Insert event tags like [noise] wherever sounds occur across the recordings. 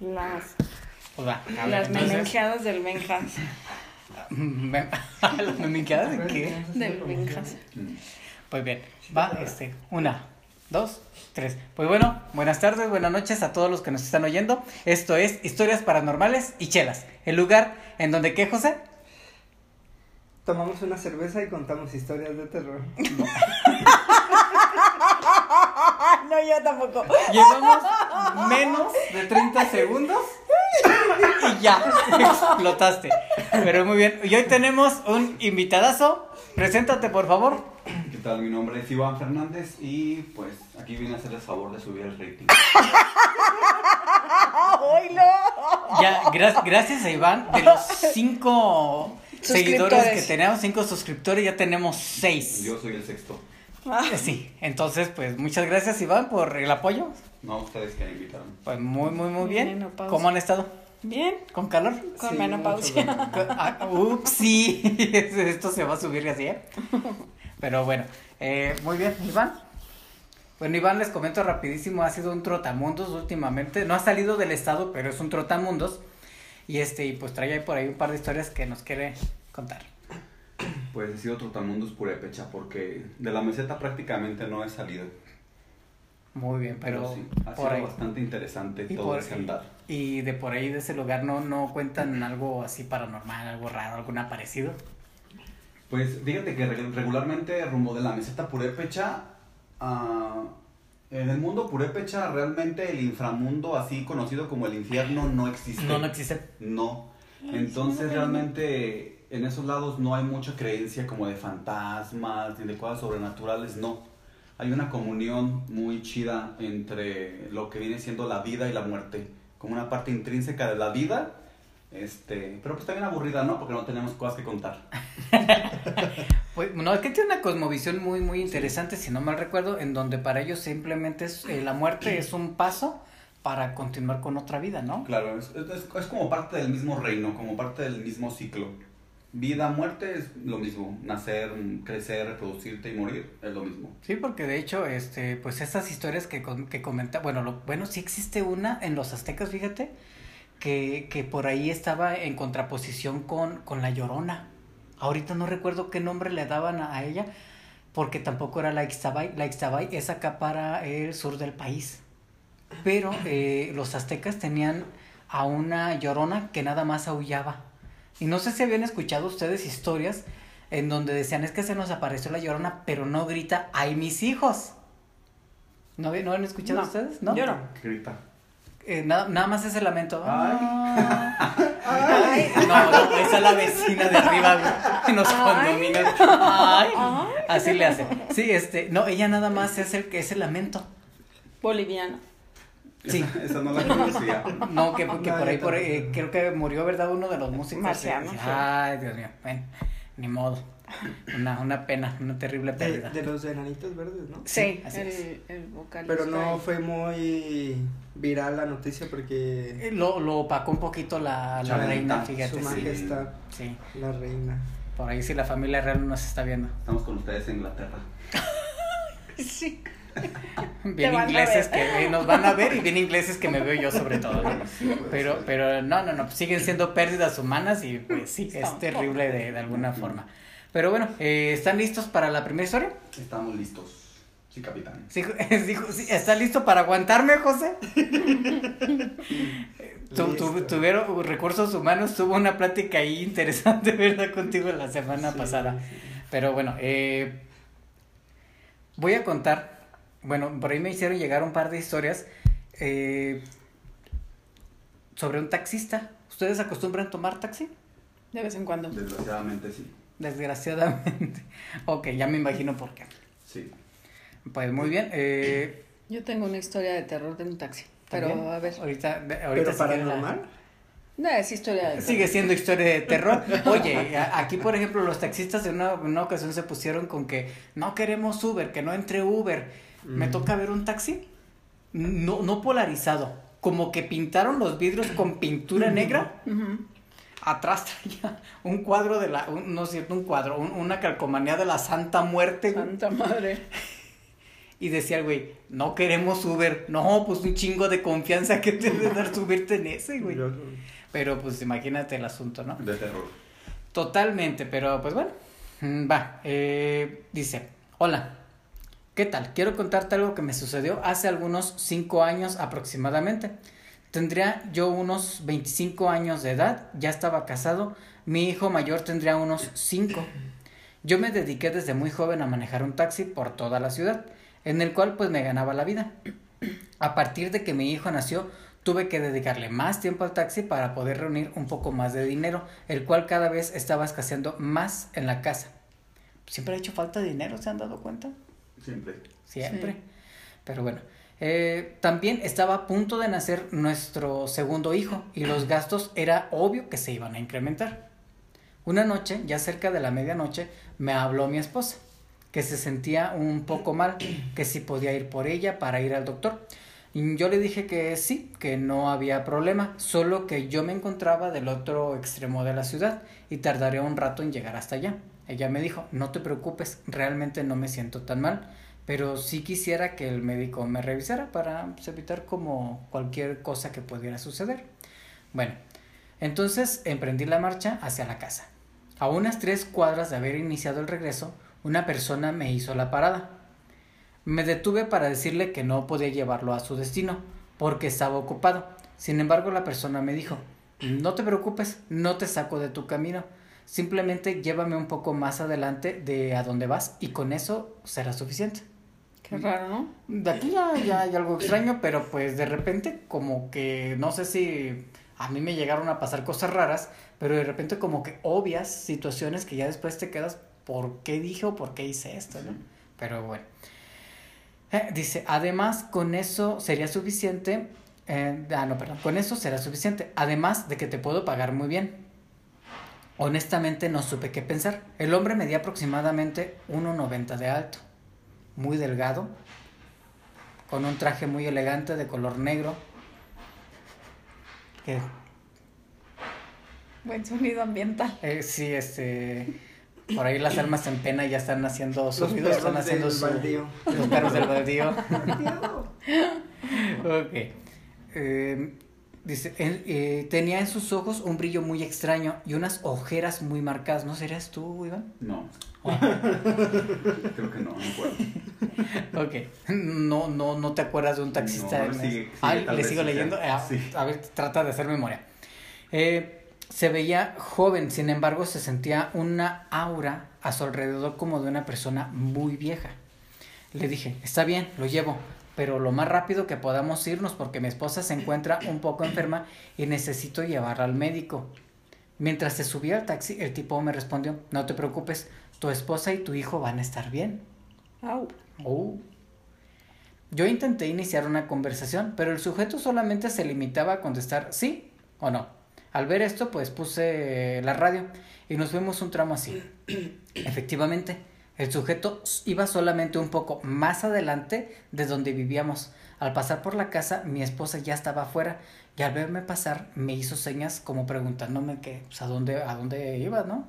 Las, Pues va, a ver, las entonces- del Benjas. [laughs] ¿Las memenqueadas de qué? Del Benjas. Pues bien, va, este, una, dos, tres. Pues bueno, buenas tardes, buenas noches a todos los que nos están oyendo. Esto es Historias Paranormales y Chelas, el lugar en donde, ¿qué, José? Tomamos una cerveza y contamos historias de terror. [laughs] No, yo tampoco. Llevamos menos de 30 segundos y ya, explotaste. Pero muy bien, y hoy tenemos un invitadazo. Preséntate, por favor. ¿Qué tal? Mi nombre es Iván Fernández y pues aquí vine a hacerles favor de subir el rating. Ya, gra- gracias a Iván, de los cinco seguidores que tenemos, cinco suscriptores, ya tenemos seis. Yo soy el sexto. Eh, Sí, entonces pues muchas gracias Iván por el apoyo. No ustedes que me invitaron. Pues muy, muy, muy bien. Menopausia. ¿Cómo han estado? Bien, ¿Con calor? con Sí, menopausia. Ah, ups, sí, [laughs] esto se va a subir así, ¿eh? Pero bueno, eh, muy bien, Iván. Bueno, Iván, les comento rapidísimo, ha sido un trotamundos últimamente. No ha salido del estado, pero es un trotamundos. Y este, y pues trae ahí por ahí un par de historias que nos quiere contar. Pues he sido trotamundos purépecha porque de la meseta prácticamente no he salido. Muy bien, pero, sí, ha por sido ahí. bastante interesante Y todo por- ese andar. Y de por ahí, de ese lugar, no, no cuentan algo así paranormal, algo raro, algún aparecido. Pues fíjate que reg- regularmente rumbo de la meseta purépecha, ah, en el mundo purépecha realmente el inframundo así conocido como el infierno no existe. No, no existe. No. Entonces realmente en esos lados no hay mucha creencia como de fantasmas ni de cosas sobrenaturales, no. Hay una comunión muy chida entre lo que viene siendo la vida y la muerte, como una parte intrínseca de la vida, este, pero pues también aburrida, ¿no? Porque no tenemos cosas que contar. [laughs] Pues, no, es que tiene una cosmovisión muy, muy interesante, si no mal recuerdo, en donde para ellos simplemente es, eh, la muerte es un paso para continuar con otra vida, ¿no? Claro, es, es- es como parte del mismo reino, como parte del mismo ciclo. Vida, muerte es lo mismo, nacer, crecer, reproducirte y morir es lo mismo. Sí, porque de hecho, este, pues estas historias que, que comenta, bueno, lo, bueno, sí existe una en los aztecas, fíjate, que, que por ahí estaba en contraposición con, con la llorona. Ahorita no recuerdo qué nombre le daban a, a ella, porque tampoco era la Ixtabay. La Ixtabay es acá para el sur del país. Pero eh, los aztecas tenían a una llorona que nada más aullaba. Y no sé si habían escuchado ustedes historias en donde decían, es que se nos apareció la llorona, pero no grita, ¡ay, mis hijos! ¿No, habían- ¿no han escuchado No, ustedes? ¿No? yo no. ¿Qué grita? Eh, nada, nada más ese lamento. Ay. Ay. No, no, esa es la vecina de arriba, en los condominios. Ay. Así le hace. Sí, este, no, ella nada más es el que es el lamento. Boliviano. Sí. [laughs] Esa, no la conocía. No, que, que No, por ahí, por ahí, eh, creo que murió, ¿verdad? Uno de los músicos. Marciano, Sí. sí. Ay, Dios mío. Bueno, ni modo. Una, una pena, una terrible pérdida. de los enanitos verdes, ¿no? Sí, así es. el, el vocalista. Pero no ahí. fue muy viral la noticia porque Eh, Lo, lo opacó un poquito la, la reina, su fíjate. Sí, majestad, sí. la reina. Por ahí sí la familia real nos está viendo. Estamos con ustedes en Inglaterra. [laughs] Sí. Bien ingleses que eh, nos van a ver y bien ingleses que me veo yo sobre todo. ¿no? Pero, pero no, no, no, siguen siendo pérdidas humanas y pues sí, es terrible de, de alguna forma. Pero bueno, eh, ¿están listos para la primera historia? Estamos listos. Sí, capitán. Sí, dijo, [laughs] sí, ¿Está listo para aguantarme, José? [laughs] Tu- tu- tuvieron recursos humanos, tuvo una plática ahí interesante, [laughs] ¿verdad? Contigo la semana Sí, pasada. sí. Pero bueno, eh, voy a contar, bueno, por ahí me hicieron llegar un par de historias eh, sobre un taxista. ¿Ustedes acostumbran tomar taxi? De vez en cuando. Desgraciadamente sí. Desgraciadamente. [laughs] ok, ya me imagino por qué. Sí. Pues muy bien. Eh, Yo tengo una historia de terror de un taxi. Pero ¿también? a ver. Ahorita, ahorita Pero la- paranormal. No, es historia de terror. Sigue siendo historia de terror. [laughs] Oye, aquí por ejemplo los taxistas en una, en una ocasión se pusieron con que no queremos Uber, que no entre Uber. Me Mm. toca ver un taxi no, no polarizado, como que pintaron los vidrios con pintura negra. Atrás traía un cuadro de la, un- no es cierto, un cuadro, un- una calcomanía de la Santa Muerte. Santa madre. [laughs] Y decía el güey, no queremos Uber. No, pues un chingo de confianza que te debe dar subirte en ese, güey. Pero pues imagínate el asunto, ¿no? De terror. Totalmente, pero pues bueno. Mm, Va, eh, dice, hola, ¿qué tal? Quiero contarte algo que me sucedió hace algunos 5 años aproximadamente. Tendría yo unos 25 años de edad, ya estaba casado, mi hijo mayor tendría unos 5. Yo me dediqué desde muy joven a manejar un taxi por toda la ciudad, en el cual pues me ganaba la vida. A partir de que mi hijo nació, tuve que dedicarle más tiempo al taxi para poder reunir un poco más de dinero, el cual cada vez estaba escaseando más en la casa. Siempre ha hecho falta de dinero, ¿se han dado cuenta? Siempre. Siempre. Sí. Pero bueno, eh, también estaba a punto de nacer nuestro segundo hijo y los gastos era obvio que se iban a incrementar. Una noche, ya cerca de la medianoche, me habló mi esposa, que se sentía un poco mal, que si podía ir por ella para ir al doctor. Y yo le dije que sí, que no había problema, solo que yo me encontraba del otro extremo de la ciudad y tardaría un rato en llegar hasta allá. Ella me dijo, no te preocupes, realmente no me siento tan mal, pero sí quisiera que el médico me revisara para pues, evitar como cualquier cosa que pudiera suceder. Bueno, entonces emprendí la marcha hacia la casa. A unas tres cuadras de haber iniciado el regreso, una persona me hizo la parada. Me detuve para decirle que no podía llevarlo a su destino, porque estaba ocupado. Sin embargo, la persona me dijo, no te preocupes, no te saco de tu camino. Simplemente llévame un poco más adelante de a donde vas y con eso será suficiente. Qué raro, ¿no? De aquí ya, ya hay algo extraño, pero pues de repente como que no sé si a mí me llegaron a pasar cosas raras, pero de repente como que obvias situaciones que ya después te quedas, ¿por qué dije o por qué hice esto? ¿no? Pero bueno. Eh, dice, además con eso sería suficiente, eh, ah no, perdón, con eso será suficiente, además de que te puedo pagar muy bien. Honestamente no supe qué pensar. El hombre medía aproximadamente 1,90 de alto, muy delgado, con un traje muy elegante de color negro. Que, Buen sonido ambiental. eh, sí, este, por ahí las almas en pena ya están haciendo Los están perros haciendo del su, baldío. los perros del baldío. [laughs] ok. Eh, dice, él, eh, tenía en sus ojos un brillo muy extraño y unas ojeras muy marcadas. ¿No serías tú, Iván? No. Ah. [laughs] Creo que no, no puedo. Ok. No, no, no te acuerdas de un taxista. No, sigue- sigue, Ah, tal le sigo leyendo. Ah, Sí. A ver, trata de hacer memoria. Eh, se veía joven, sin embargo, se sentía una aura a su alrededor como de una persona muy vieja. Le dije, está bien, lo llevo, pero lo más rápido que podamos irnos porque mi esposa se encuentra un poco enferma y necesito llevarla al médico. Mientras se subía al taxi, el tipo me respondió, no te preocupes, tu esposa y tu hijo van a estar bien. Au. Oh. Yo intenté iniciar una conversación, pero el sujeto solamente se limitaba a contestar sí o no. Al ver esto, pues puse la radio y nos fuimos un tramo así. Efectivamente, el sujeto iba solamente un poco más adelante de donde vivíamos. Al pasar por la casa, mi esposa ya estaba afuera y al verme pasar me hizo señas como preguntándome que, pues, a dónde, a dónde iba, ¿no?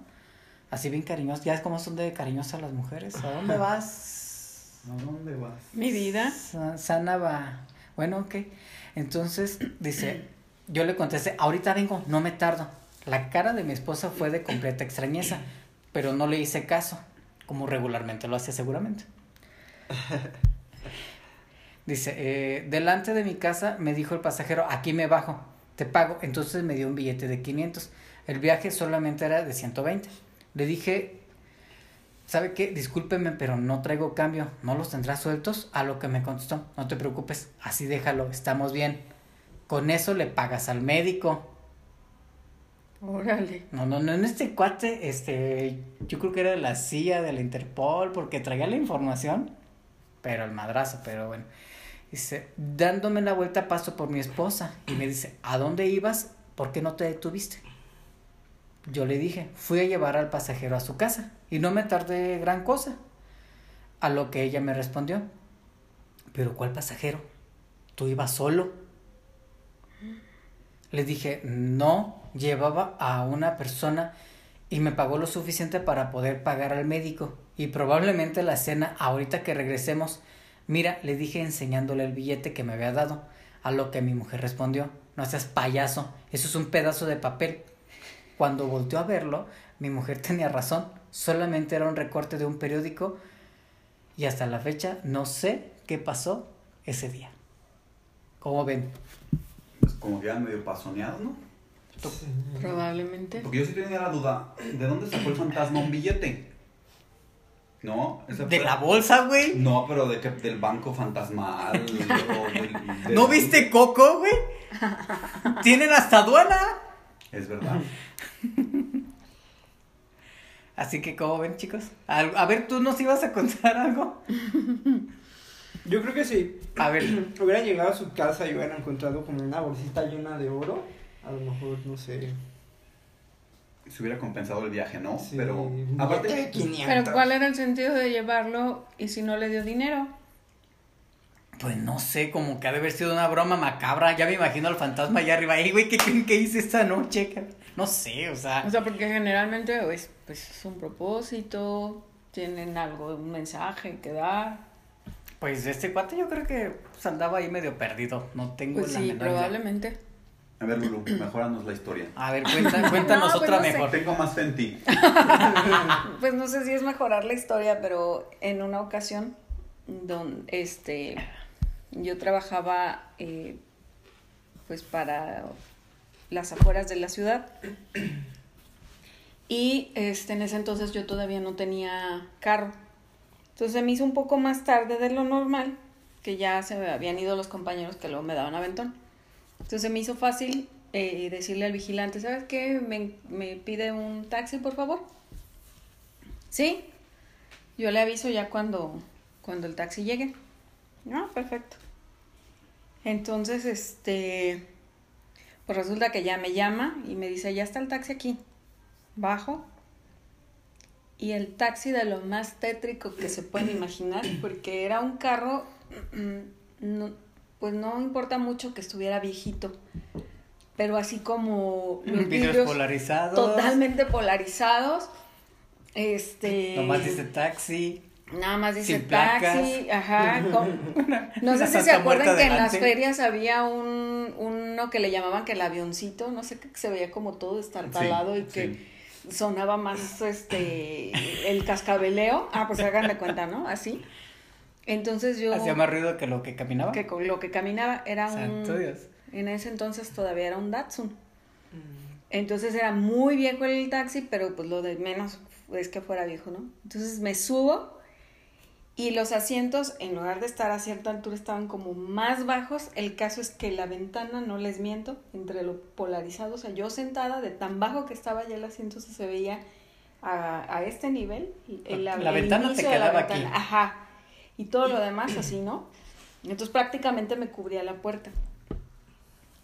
Así bien cariñosa. Ya es como son de cariñosas las mujeres. ¿A dónde vas? ¿A dónde vas? Mi vida. Sa- Sana va. Bueno, ok. Entonces, dice, yo le contesté, ahorita vengo, no me tardo. La cara de mi esposa fue de completa extrañeza, pero no le hice caso, como regularmente lo hace seguramente. [laughs] Dice, eh, delante de mi casa me dijo el pasajero, aquí me bajo, te pago. Entonces me dio un billete de 500. El viaje solamente era de 120. Le dije, ¿sabe qué? Discúlpeme, pero no traigo cambio. ¿No los tendrás sueltos? A lo que me contestó, no te preocupes, así déjalo, estamos bien. Con eso le pagas al médico. Órale. No, no, no, en este cuate, este, yo creo que era la CIA, de la Interpol, porque traía la información, pero el madrazo, pero bueno. Dice, dándome la vuelta paso por mi esposa y me dice, ¿a dónde ibas? ¿Por qué no te detuviste? Yo le dije, fui a llevar al pasajero a su casa y no me tardé gran cosa. A lo que ella me respondió, ¿pero cuál pasajero? ¿Tú ibas solo? Le dije, no, llevaba a una persona y me pagó lo suficiente para poder pagar al médico. Y probablemente la cena, ahorita que regresemos, Mira, le dije enseñándole el billete que me había dado, a lo que mi mujer respondió, no seas payaso, eso es un pedazo de papel. Cuando volteó a verlo, mi mujer [laughs] tenía razón, solamente era un recorte de un periódico y hasta la fecha no sé qué pasó ese día. ¿Cómo ven? Pues como que eran medio pasoneados, ¿no? Sí. Probablemente. Porque yo sí tenía la duda, ¿de dónde sacó el fantasma un billete? ¿No? Ese De fue- la bolsa, güey. No, pero de que, del banco fantasmal. [laughs] o del- del- ¿No viste Coco, güey? Tienen hasta aduana. Es verdad. Así que, ¿cómo ven, chicos? A, a ver, tú nos ibas a contar algo. [laughs] Yo creo que si A ver, [clears throat] hubieran llegado a su casa y hubieran encontrado como una bolsita llena de oro, a lo mejor, no sé. Se hubiera compensado el viaje, ¿no? sí, Pero aparte, de 500. Pero ¿cuál era el sentido de llevarlo y si no le dio dinero? pues no sé, como que ha de haber sido una broma macabra. Ya me imagino al fantasma allá arriba. Ey, güey, ¿qué creen que hice esta noche? cabrón?" No sé, o sea. O sea, porque generalmente pues, pues es un propósito, tienen algo, un mensaje que dar. Pues este cuate yo creo que pues, andaba ahí medio perdido. No tengo Pues la sí, menor idea. probablemente. a ver, Lulu, [clears throat] mejóranos la historia. A ver, cuenta- [laughs] cuéntanos No, pues otra no sé. mejor. Tengo más fe en ti. [laughs] Pues no sé si es mejorar la historia, pero en una ocasión, donde este, yo trabajaba eh, pues para las afueras de la ciudad y este, en ese entonces yo todavía no tenía carro. Entonces se me hizo un poco más tarde de lo normal, que ya se habían ido los compañeros que luego me daban aventón. Entonces se me hizo fácil eh, decirle al vigilante, ¿sabes qué? Me, me pide un taxi, por favor. Sí, yo le aviso ya cuando, cuando el taxi llegue. No, perfecto. Entonces, este, pues resulta que ya me llama y me dice, ya está el taxi aquí. Bajo. Y el taxi de lo más tétrico que se puede imaginar, porque era un carro, mm, no- pues no importa mucho que estuviera viejito, pero así como los Vidrios polarizados. totalmente polarizados. Este. Nomás dice taxi. Nada más dice sin taxi, ajá. con- [laughs] no sé si se acuerdan que en las ferias había un uno que le llamaban que el avioncito, no sé, que se veía como todo estartalado Sí, y que sí. Sonaba más este el cascabeleo. Ah, pues hagan de cuenta, ¿no? Así. Entonces yo Hacía más ruido que lo que caminaba. que con lo que caminaba era Santo un Dios. en ese entonces todavía era un Datsun. Mm, Entonces era muy viejo el taxi, pero pues lo de menos es que fuera viejo, ¿no? Entonces me subo y los asientos, en lugar de estar a cierta altura, estaban como más bajos. El caso es que la ventana, no les miento, entre lo polarizado, o sea, yo sentada, de tan bajo que estaba ya el asiento, se, se veía a, a este nivel. el- La el ventana te inicio de la quedaba aquí. ventana. Ajá. Y todo lo demás [clears throat] así, ¿no? Entonces prácticamente me cubría la puerta.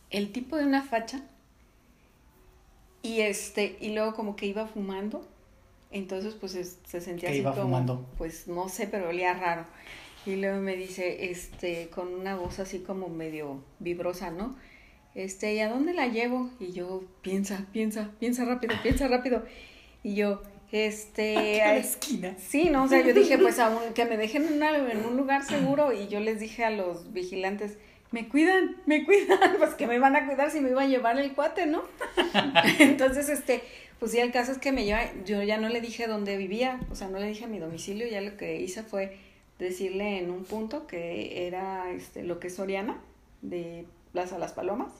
El tipo de una facha y este, y luego como que iba fumando. Entonces, pues es- se sentía ¿Qué así iba como, fumando? pues no sé, pero olía raro. Y luego me dice, este, con una voz así como medio vibrosa, ¿no? Este, ¿y a dónde la llevo? Y yo, piensa, piensa, piensa rápido, piensa rápido. Y yo, este, [laughs] A a- la esquina. Sí, no, o sea, yo dije, pues aún que me dejen en, una- en un lugar seguro y yo les dije a los vigilantes, me cuidan, me cuidan, [laughs] pues que me van a cuidar si me iba a llevar el cuate, ¿no? [laughs] Entonces, este, pues sí, el caso es que me lleva, yo ya no le dije dónde vivía, o sea, no le dije a mi domicilio, ya lo que hice fue decirle en un punto que era, este, lo que es Soriana, de Plaza Las Palomas,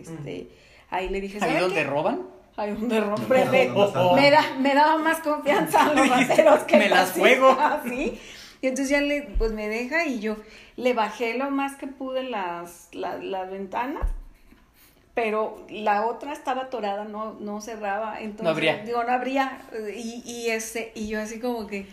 este, ahí le dije, Ahí ¿sabe donde qué? roban. Ahí donde. No, me, no, no, me da, me daba más confianza a los [laughs] rateros que Me las juego. [laughs] taxista, ¿sí? Y entonces ya le, pues me deja y yo le bajé lo más que pude las, las, las ventanas, pero la otra estaba atorada, no, no cerraba. Entonces, No abría. Digo, no abría. Y, y, este, y yo así como que,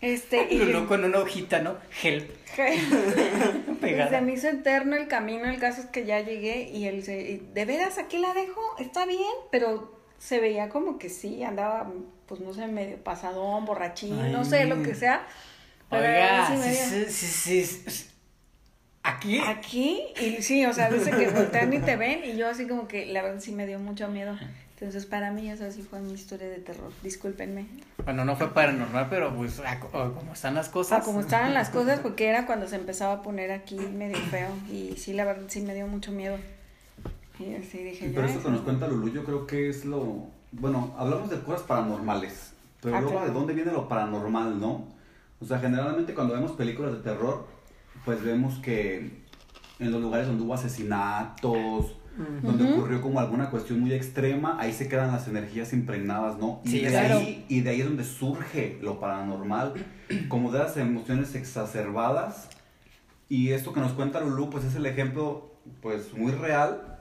este, [laughs] y Lulú con una hojita, ¿no? Help. [laughs] [laughs] se Pegada. me hizo eterno el camino, el caso es que ya llegué y él se, y, ¿de veras aquí la dejo? Está bien, pero se veía como que sí, andaba, pues no sé, medio pasadón, borrachín, Ay. no sé, lo que sea. Oiga, sí, sí, sí, sí. Aquí. Aquí, y sí, o sea, dice que voltean y te ven, y yo así como que la verdad sí me dio mucho miedo. Entonces, para mí esa sí fue mi historia de terror. Discúlpenme. Bueno, no fue paranormal, pero pues a- como están las cosas. Ah, como estaban las cosas, porque era cuando se empezaba a poner aquí medio feo. Y sí, la verdad, sí me dio mucho miedo. Y así dije, Pero ya. esto que nos cuenta Lulu, yo creo que es lo. Bueno, hablamos de cosas paranormales. Pero Ah, luego, claro. ¿de dónde viene lo paranormal, no? O sea, generalmente cuando vemos películas de terror, pues vemos que en los lugares donde hubo asesinatos, donde ocurrió como alguna cuestión muy extrema, ahí se quedan las energías impregnadas, ¿no? Y, de, claro. ahí, y de ahí es donde surge lo paranormal, como de las emociones exacerbadas. Y esto que nos cuenta Lulu, pues es el ejemplo, pues muy real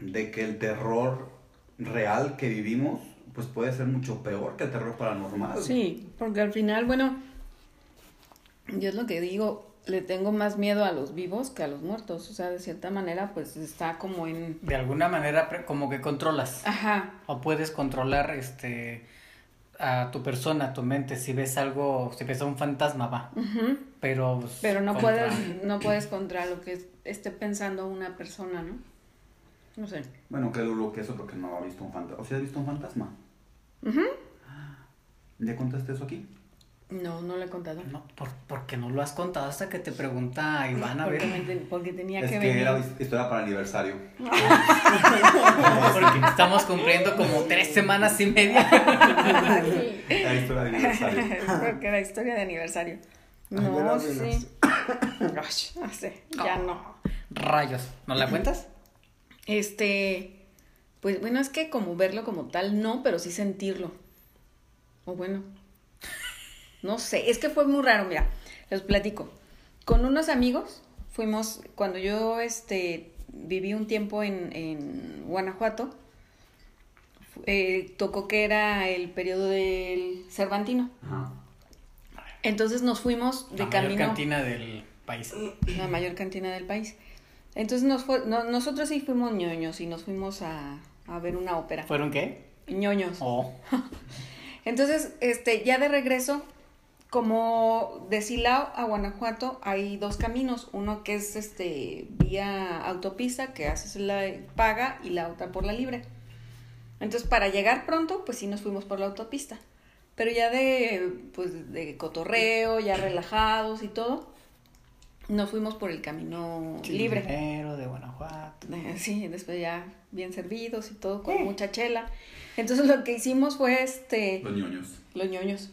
de que el terror real que vivimos, pues puede ser mucho peor que el terror paranormal. Sí, porque al final, bueno, yo es lo que digo, le tengo más miedo a los vivos que a los muertos. O sea, de cierta manera, pues está como en. De alguna manera como que controlas. Ajá. O puedes controlar este a tu persona, a tu mente. Si ves algo, si ves a un fantasma, va. ujú, Pero, pues, Pero no contra- puedes, no puedes contra lo que esté pensando una persona, ¿no? No sé. Bueno, que Lulu, que eso porque no ha visto un fantasma. ¿O si has visto un fantasma? Ujú. ¿Ya contaste eso aquí? No, no le he contado. No, por, porque no lo has contado hasta que te pregunta Iván a ver. Porque, porque tenía es que que, venir. era historia para aniversario. [laughs] Porque [laughs] estamos cumpliendo como tres semanas y media. Sí. Era historia de aniversario. porque era historia de aniversario. No, sí. Ay, no sé, ya no. Rayos. ¿No la cuentas? Este, pues bueno, es que como verlo como tal, no, pero sí sentirlo. O bueno, no sé, es que fue muy raro, mira, les platico. Con unos amigos fuimos, cuando yo este, viví un tiempo en, en Guanajuato, eh, tocó que era el periodo del Cervantino. Ajá. Entonces nos fuimos de la mayor camino cantina del país. la mayor cantina del país. Entonces nos fue, no- nosotros sí fuimos ñoños y nos fuimos a, a ver una ópera. ¿Fueron qué? ñoños. Oh. [laughs] Entonces, este, ya de regreso, como de Silao a Guanajuato hay dos caminos, uno que es este vía autopista que haces la paga y la otra por la libre. Entonces, para llegar pronto, pues sí nos fuimos por la autopista. Pero ya de pues de cotorreo, ya relajados y todo, nos fuimos por el camino libre. Pero de Guanajuato. Eh, Sí, después ya bien servidos y todo, con mucha chela. Entonces lo que hicimos fue este Los ñoños. los ñoños.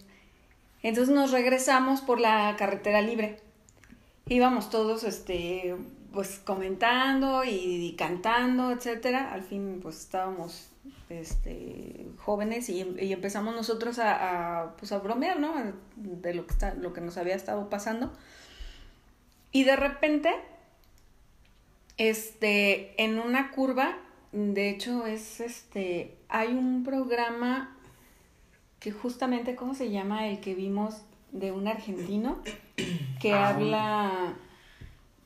Entonces nos regresamos por la carretera libre. Íbamos todos, este, pues comentando y, cantando, etcétera. Al fin, pues estábamos, este, jóvenes y, y empezamos nosotros a, a, pues a bromear, ¿no? De lo que está, lo que nos había estado pasando. Y de repente, este, en una curva, de hecho es, este, hay un programa que justamente, ¿cómo se llama? El que vimos de un argentino [coughs] que Ah, habla,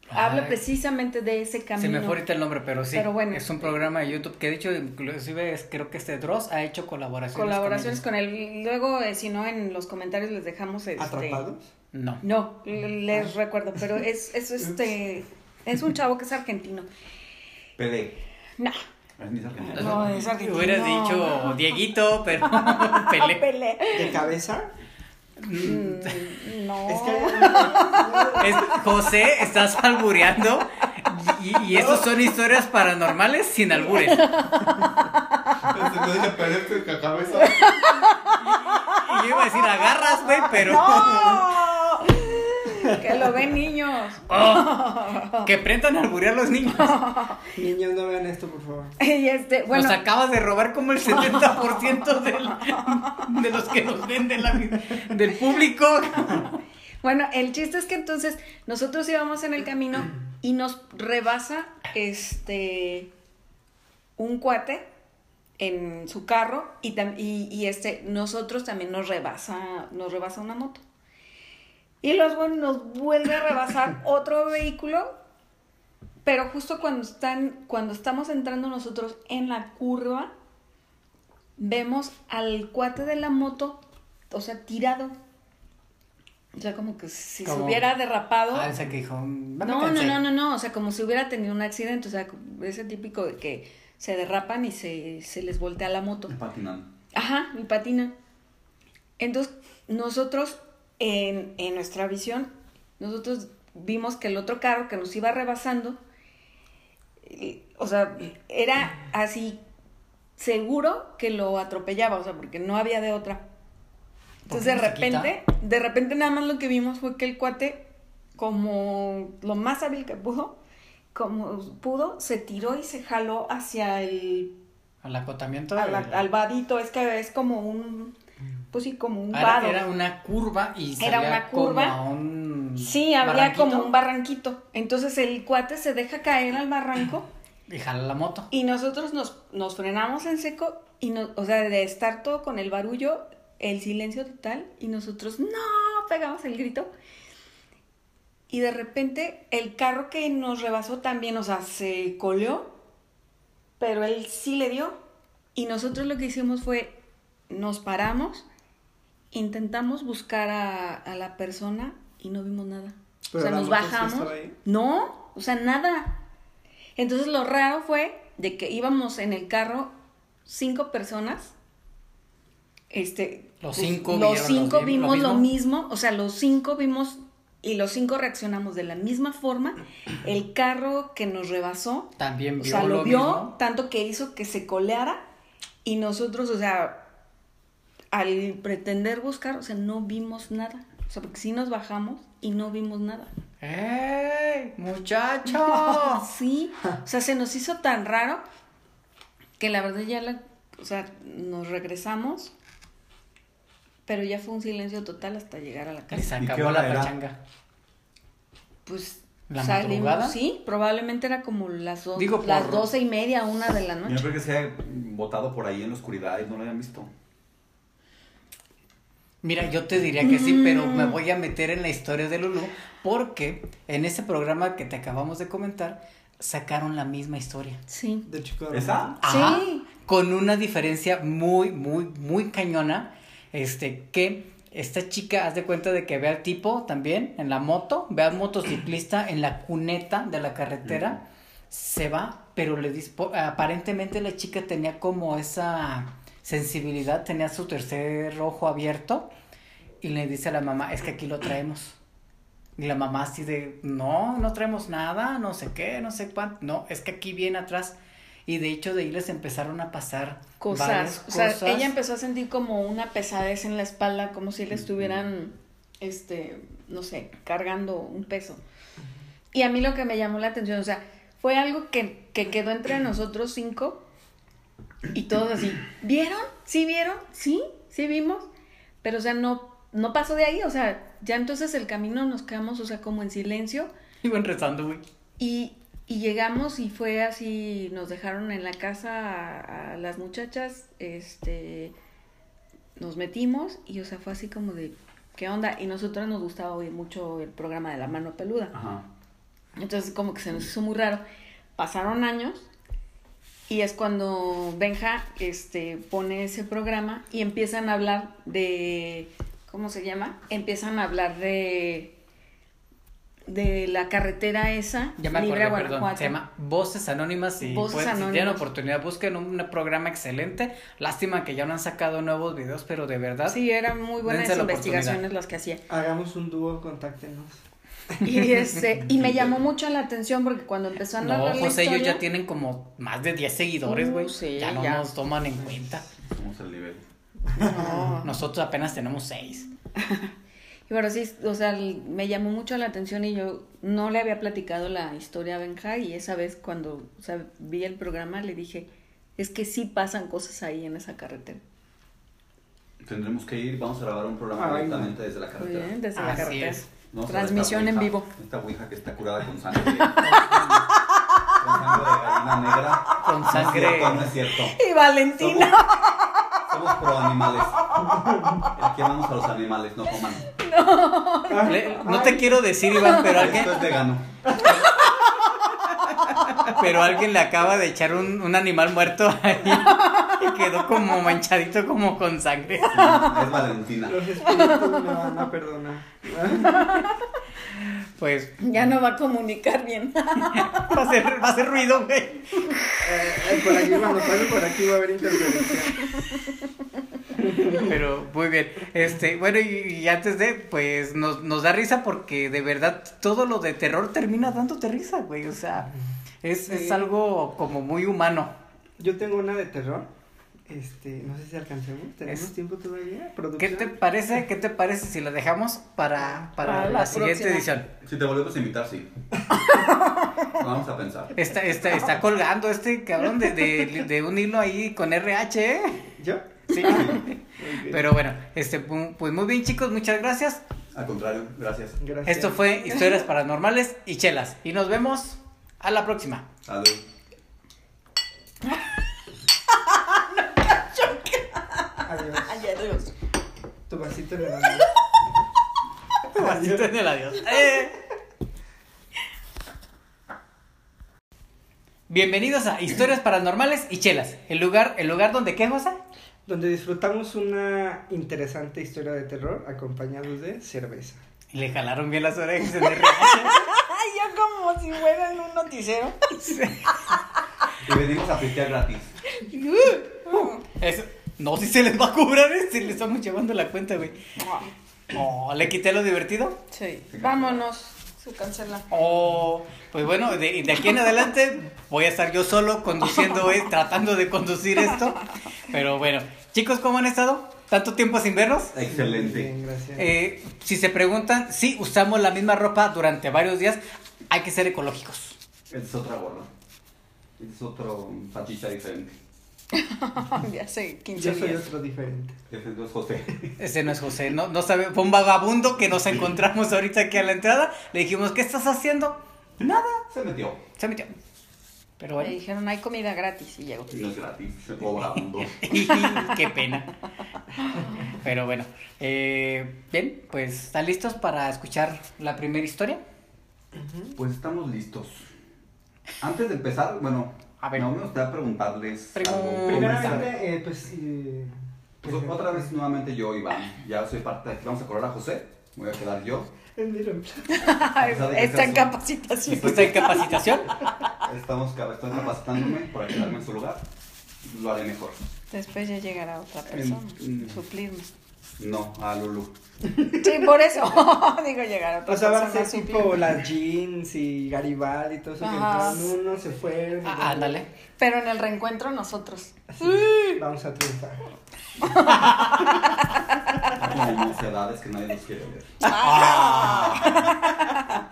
habla precisamente de ese camino. Se me fue ahorita el nombre, pero sí. Pero bueno. es un programa de YouTube que de hecho, inclusive es- creo que este Dross ha hecho colaboraciones. Colaboraciones con con él. Luego, eh, si no, en los comentarios les dejamos este. ¿Atrapados? No. No, les recuerdo, pero es, es este. [laughs] Es un chavo que es argentino. Pelé. No, ni argentino. No, es argentino. Hubieras dicho Dieguito, [laughs] pero [laughs] Pelé. Pelé. ¿De cabeza? Mm, no. Es que [laughs] Es- José, estás albureando y, y estos son historias paranormales sin albures. No dije Pelé, pero que cabeza. Y yo iba a decir agarras, güey, pero ¡No! Que lo ven niños. [laughs] Oh, que aprendan a alburear los niños. [laughs] niños no vean esto, por favor. [laughs] Y este, bueno. Nos acabas de robar como el 70% del, de los que nos ven de la- del público. Bueno, el chiste es que entonces nosotros íbamos en el camino y nos rebasa este un cuate en su carro y, tam- y, y, este nosotros también nos rebasa nos rebasa una moto y luego nos vuelve a rebasar [laughs] otro vehículo pero justo cuando están cuando estamos entrando nosotros en la curva vemos al cuate de la moto o sea tirado o sea, como que si se hubiera derrapado. Ah, esa que dijo. "Me no, no, cansé". no, no, no. O sea, como si hubiera tenido un accidente. O sea, ese típico de que se derrapan y se, se les voltea la moto. Patinando. Ajá, y patinan. Entonces, nosotros, en, en nuestra visión, nosotros vimos que el otro carro que nos iba rebasando, eh, o sea, era así seguro que lo atropellaba, o sea, porque no había de otra. Entonces de ¿Por qué no se repente, de repente nada más lo que vimos fue que el cuate, como lo más hábil que pudo, como pudo, se tiró y se jaló hacia el Al acotamiento. al, del- al vadito, es que es como un, pues sí, como un vado. Era una curva y Era salía una curva. como a un Sí, había como un barranquito. Entonces el cuate se deja caer al barranco [clears throat] Y jala la moto. y nosotros nos, nos frenamos en seco y no, o sea, de estar todo con el barullo, el silencio total y nosotros no pegamos el grito. Y de repente el carro que nos rebasó también, o sea, se coleó, pero él sí le dio. Y nosotros lo que hicimos fue, nos paramos, intentamos buscar a, a la persona y no vimos nada. Pero o sea, nos bajamos. ahí. No, o sea, nada. Entonces lo raro fue de que íbamos en el carro cinco personas. Este, Los pues, cinco los cinco los mi- lo vimos lo mismo. o sea, los cinco vimos y los cinco reaccionamos de la misma forma. El carro que nos rebasó, También o vio sea, lo, lo vio mismo. tanto que hizo que se coleara y nosotros, o sea, al pretender buscar, o sea, no vimos nada. O sea, porque sí nos bajamos y no vimos nada. ¡Ey, muchacho! [laughs] Sí, o sea, se nos hizo tan raro que la verdad ya la, o sea, nos regresamos, pero ya fue un silencio total hasta llegar a la casa. ¿Y qué acabó la pachanga. Pues ¿La salimos, madrugada? sí, probablemente era como las, dos, Digo, por- las doce y media, una de la Yo noche. creo que se haya botado por ahí en la oscuridad y no lo hayan visto. Mira, yo te diría que sí, pero Mm. me voy a meter en la historia de Lulu porque en ese programa que te acabamos de comentar sacaron la misma historia. Sí. De chico. ¿Esa? Ajá, Sí. Con una diferencia muy, muy, muy cañona. Este, que esta chica, haz de cuenta de que ve al tipo también en la moto, ve al motociclista en la cuneta de la carretera, se va, pero le dispo aparentemente la chica tenía como esa sensibilidad, tenía su tercer ojo abierto y le dice a la mamá, es que aquí lo traemos. Y la mamá así de, no, no traemos nada, no sé qué, no sé cuánto, no, es que aquí viene atrás. Y de hecho de ahí les empezaron a pasar Cosas. varias O sea, cosas. ella empezó a sentir como una pesadez en la espalda, como si le estuvieran, este, no sé, cargando un peso. Y a mí lo que me llamó la atención, o sea, fue algo que, que quedó entre nosotros cinco y todos así, ¿vieron? ¿Sí vieron? Sí, sí vimos. Pero, o sea, no, no pasó de ahí, o sea, ya entonces el camino nos quedamos, o sea, como en silencio. Iban rezando, güey. Y, y llegamos y fue así, nos dejaron en la casa a, a las muchachas, este, nos metimos y o sea, fue así como de, ¿qué onda? Y nosotros nos gustaba oír mucho el programa de La Mano Peluda. Ajá. Entonces como que se nos hizo muy raro. Pasaron años y es cuando Benja este, pone ese programa y empiezan a hablar de, ¿cómo se llama? Empiezan a hablar de de la carretera esa Ya me libre a acordé, perdón. Se llama Voces Anónimas y Voces pues, si tienen Anónimas. oportunidad, busquen un, un programa excelente. Lástima que ya no han sacado nuevos videos, pero de verdad. Sí, eran muy buenas investigaciones las que hacía. Hagamos un dúo, contáctenos. [laughs] Y, este, y me llamó mucho la atención porque cuando empezó a No, narrar la José, ellos ya tienen como más de 10 seguidores, Uh, güey. sí, ya no ya. nos toman en cuenta. Somos el nivel. No. Nosotros apenas tenemos 6. [laughs] Y bueno, sí, o sea, me llamó mucho la atención y yo no le había platicado la historia a Benja y esa vez cuando o sea, vi el programa le dije, es que sí pasan cosas ahí en esa carretera. Tendremos que ir, vamos a grabar un programa directamente desde la Muy carretera. bien, desde la carretera. es. Ver Transmisión en vivo. Esta ouija que está curada con sangre. [laughs] con sangre de gallina negra. Con No es sangre- cierto, no es cierto. Y Valentina. Somos, somos pro animales. Aquí amamos a los animales, no coman. Le- no te quiero decir, Iván, pero alguien, Esto es vegano. pero alguien le acaba de echar un, un animal muerto ahí [laughs] y quedó como manchadito como con sangre. Es Valentina. Los espíritus me van a perdonar. Pues Ya no va a comunicar bien. [laughs] va a hacer, va a hacer ruido, güey. Eh, eh, por aquí, cuando pase por aquí va a haber interferencia. Pero muy bien. Este, bueno, y, y antes de, pues nos, nos da risa porque de verdad todo lo de terror termina dándote risa, güey. O sea, es, es algo como muy humano. Yo tengo una de terror. Este, no sé si alcancemos. ¿Tenemos Es- tiempo todavía? ¿Qué ¿Producción? te parece? ¿Qué te parece si la dejamos para, para, Para la, la siguiente edición? Si te volvemos a invitar, sí. [laughs] Vamos a pensar. Está, está, está colgando este cabrón de, de, de un hilo ahí con RH, ¿eh? ¿Yo? Sí. [laughs] Pero bueno, este, pu- pues muy bien chicos, muchas gracias. Al contrario, gracias. Gracias. Esto fue Historias Paranormales y Chelas. Y nos vemos a la próxima. Salud. Adiós. [laughs] Ay, adiós. Tu vasito en el [laughs] adiós. Vasito en el adiós. [laughs] Eh. Bienvenidos a Historias Paranormales y Chelas. El lugar, el lugar donde qué, José? Donde disfrutamos una interesante historia de terror acompañados de cerveza. Y le jalaron bien las orejas en el yo como si fuera en un noticiero. Y venimos a pistear gratis. Eso- No, si se les va a cobrar, eh, si le estamos llevando la cuenta, güey. Oh, ¿le quité lo divertido? Sí. Vámonos. Su cancela. Oh, pues bueno, de, de aquí en adelante voy a estar yo solo conduciendo, eh, [laughs] tratando de conducir esto. Pero bueno, chicos, ¿cómo han estado? ¿Tanto tiempo sin vernos? Excelente. Bien, gracias. Eh, si se preguntan si usamos la misma ropa durante varios días, hay que ser ecológicos. Esta es otra gorra. Es otro faticha diferente. De hace 15 Yo soy días. otro diferente. Este no es José. Ese no es José, no, no sabe, fue un vagabundo que nos encontramos ahorita aquí a la entrada. Le dijimos, ¿qué estás haciendo? Nada, Se metió. se metió. Pero bueno, dijeron, hay comida gratis y llegó. Y no es gratis. Se cobra [laughs] qué pena. Pero bueno, eh, bien, pues ¿están listos para escuchar la primera historia? Pues estamos listos. Antes de empezar, bueno, A ver. no me gustaría preguntarles. Algo. Primeramente, eh, pues. eh, Pues otra vez nuevamente yo, Iván. Ya soy parte de aquí. Vamos a correr a José. Me voy a quedar yo. eh, [laughs] Está en capacitación. ¿Está en capacitación? Estamos estoy capacitándome para quedarme en su lugar. Lo haré mejor. Después ya llegará otra persona. Mm. Suplirme. No, a Lulu. Sí, por eso. [laughs] Digo, llegará otra O sea, va a ser a tipo las jeans y Garibaldi y todo eso. Que Ajá. entraron uno, se y Ah, ándale. Pero en el reencuentro nosotros. Así, Vamos a triunfar. Mocedades que nadie los quiere ver. Ah.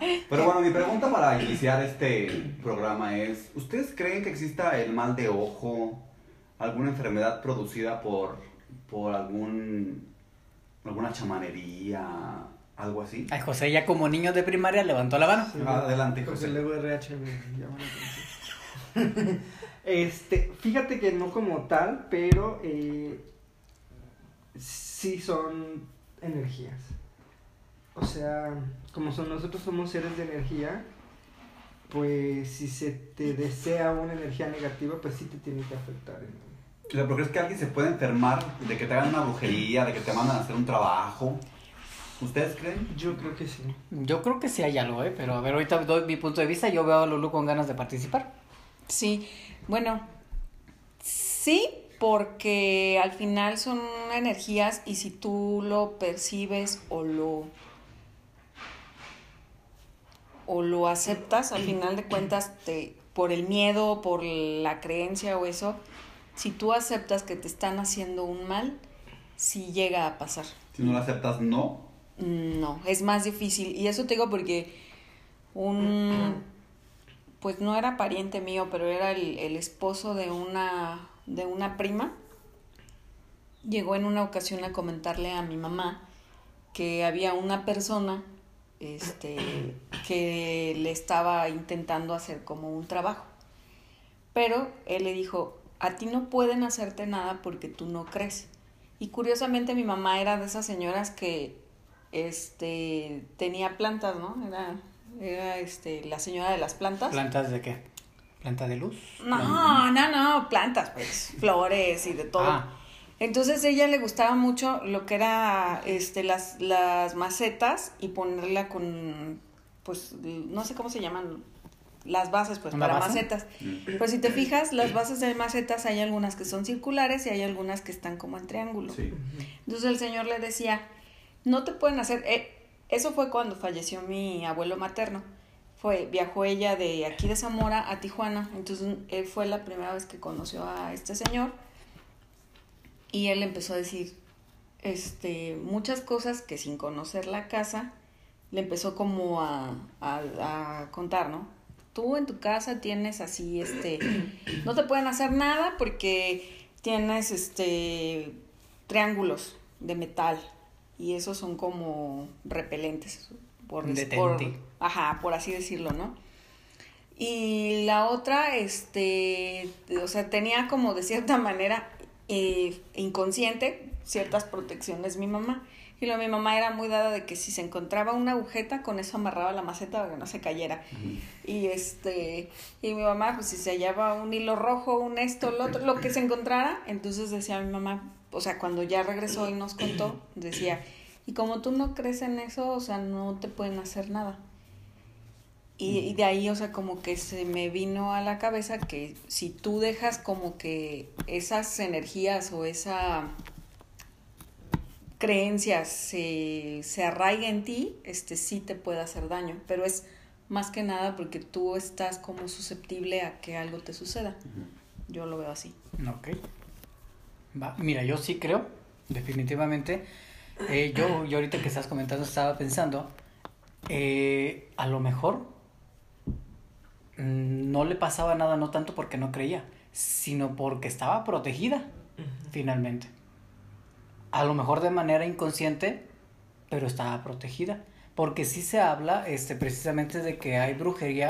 [laughs] Pero bueno, mi pregunta para iniciar este programa es: ¿Ustedes creen que exista el mal de ojo? ¿Alguna enfermedad producida por, por algún alguna chamanería? ¿Algo así? Ay, José ya como niño de primaria levantó la mano. Sí, Adelante, José. luego RH me llama la atención. [laughs] Este, fíjate que no como tal, pero eh, sí son energías. O sea, como son, nosotros somos seres de energía, pues si se te desea una energía negativa, pues sí te tiene que afectar. en- O sea, ¿pero crees que alguien se puede enfermar de que te hagan una brujería, de que te mandan a hacer un trabajo? ¿Ustedes creen? Yo creo que sí. Yo creo que sí hay algo, ¿eh? Pero a ver, ahorita doy mi punto de vista. Yo veo a Lulu con ganas de participar. Sí, bueno, sí, porque al final son energías y si tú lo percibes o lo o lo aceptas, al final de cuentas, te, por el miedo, por la creencia o eso, si tú aceptas que te están haciendo un mal, sí llega a pasar. Si no lo aceptas, no. No, es más difícil. Y eso te digo porque un, pues no era pariente mío, pero era el, el esposo de una, de una prima. Llegó en una ocasión a comentarle a mi mamá que había una persona este, que le estaba intentando hacer como un trabajo. Pero él le dijo, a ti no pueden hacerte nada porque tú no crees. Y curiosamente mi mamá era de esas señoras que este tenía plantas, ¿no? Era, era este la señora de las plantas. ¿Plantas de qué? ¿Planta de luz? No, no, no, plantas, pues, [laughs] flores y de todo. Ah. Entonces a ella le gustaba mucho lo que era este las, las macetas y ponerla con pues no sé cómo se llaman las bases pues ¿Una para base? macetas. Mm. Pues si te fijas, las bases de macetas hay algunas que son circulares y hay algunas que están como en triángulo. Sí. Entonces el señor le decía, no te pueden hacer, eh, eso fue cuando falleció mi abuelo materno. Fue, viajó ella de aquí de Zamora a Tijuana, entonces él fue la primera vez que conoció a este señor y él empezó a decir este, muchas cosas que sin conocer la casa le empezó como a, a, a contar, ¿no? Tú en tu casa tienes así, este, [clears throat] no te pueden hacer nada porque tienes, este, triángulos de metal y esos son como repelentes, por, por ajá, por así decirlo, ¿no? Y la otra, este, o sea, tenía como de cierta [laughs] manera eh, inconsciente ciertas protecciones mi mamá. Y lo mi mamá era muy dada de que si se encontraba una agujeta, con eso amarraba la maceta para que no se cayera. Y este, y mi mamá, pues si se hallaba un hilo rojo, un esto, lo otro, lo que se encontrara, entonces decía mi mamá, o sea, cuando ya regresó y nos contó, decía, y como tú no crees en eso, o sea, no te pueden hacer nada. Y, y de ahí, o sea, como que se me vino a la cabeza que si tú dejas como que esas energías o esa creencias se, se arraiga en ti, este sí te puede hacer daño, pero es más que nada porque tú estás como susceptible a que algo te suceda. Yo lo veo así. Ok. Va, Mira, yo sí creo, definitivamente. Eh, yo, yo ahorita que estás comentando estaba pensando, eh, a lo mejor mm, no le pasaba nada, no tanto porque no creía, sino porque estaba protegida, finalmente. A lo mejor de manera inconsciente, pero estaba protegida. Porque sí se habla este, precisamente de que hay brujería.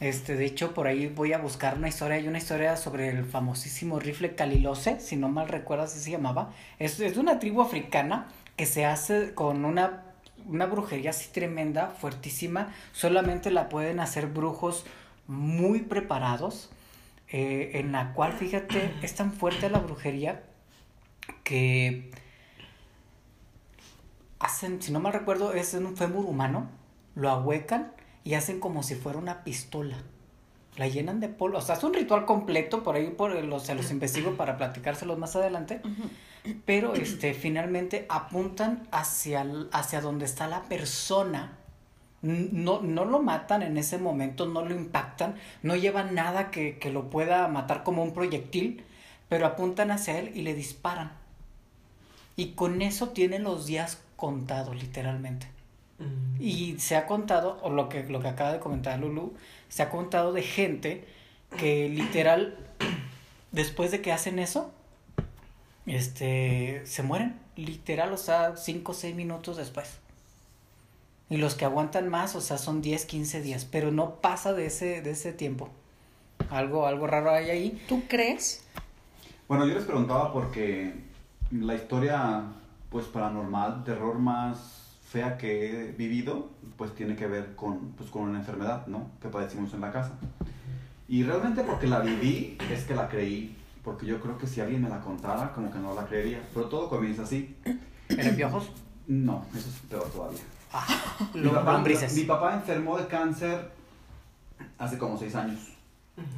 Este, de hecho, por ahí voy a buscar una historia. Hay una historia sobre el famosísimo rifle Calilose, si no mal recuerdo así se llamaba. Es, es de una tribu africana que se hace con una, una brujería así tremenda, fuertísima. Solamente la pueden hacer brujos muy preparados. eh, en la cual, fíjate, es tan fuerte la brujería que hacen, si no mal recuerdo, es en un fémur humano, lo ahuecan y hacen como si fuera una pistola. La llenan de polvo, o sea, es un ritual completo, por ahí por los, se los investigo para platicárselos más adelante, pero este, finalmente apuntan hacia, hacia donde está la persona. No, no lo matan en ese momento, no lo impactan, no llevan nada que, que lo pueda matar como un proyectil, pero apuntan hacia él y le disparan. Y con eso tienen los días contados, literalmente. Mm. Y se ha contado, o lo que, lo que acaba de comentar Lulu, se ha contado de gente que literal, después de que hacen eso, este, se mueren. Literal, o sea, 5 o 6 minutos después. Y los que aguantan más, o sea, son 10, 15 días, pero no pasa de ese, de ese tiempo. Algo, algo raro hay ahí. ¿Tú crees? Bueno, yo les preguntaba porque la historia, pues paranormal, terror más fea que he vivido, pues tiene que ver con, pues, con una enfermedad, ¿no? Que padecimos en la casa. Y realmente porque la viví es que la creí, porque yo creo que si alguien me la contara, como que no la creería. Pero todo comienza así. ¿Eran piojos? No, eso es peor todavía. Mi Lo- papá, mi papá enfermó de cáncer hace como seis años.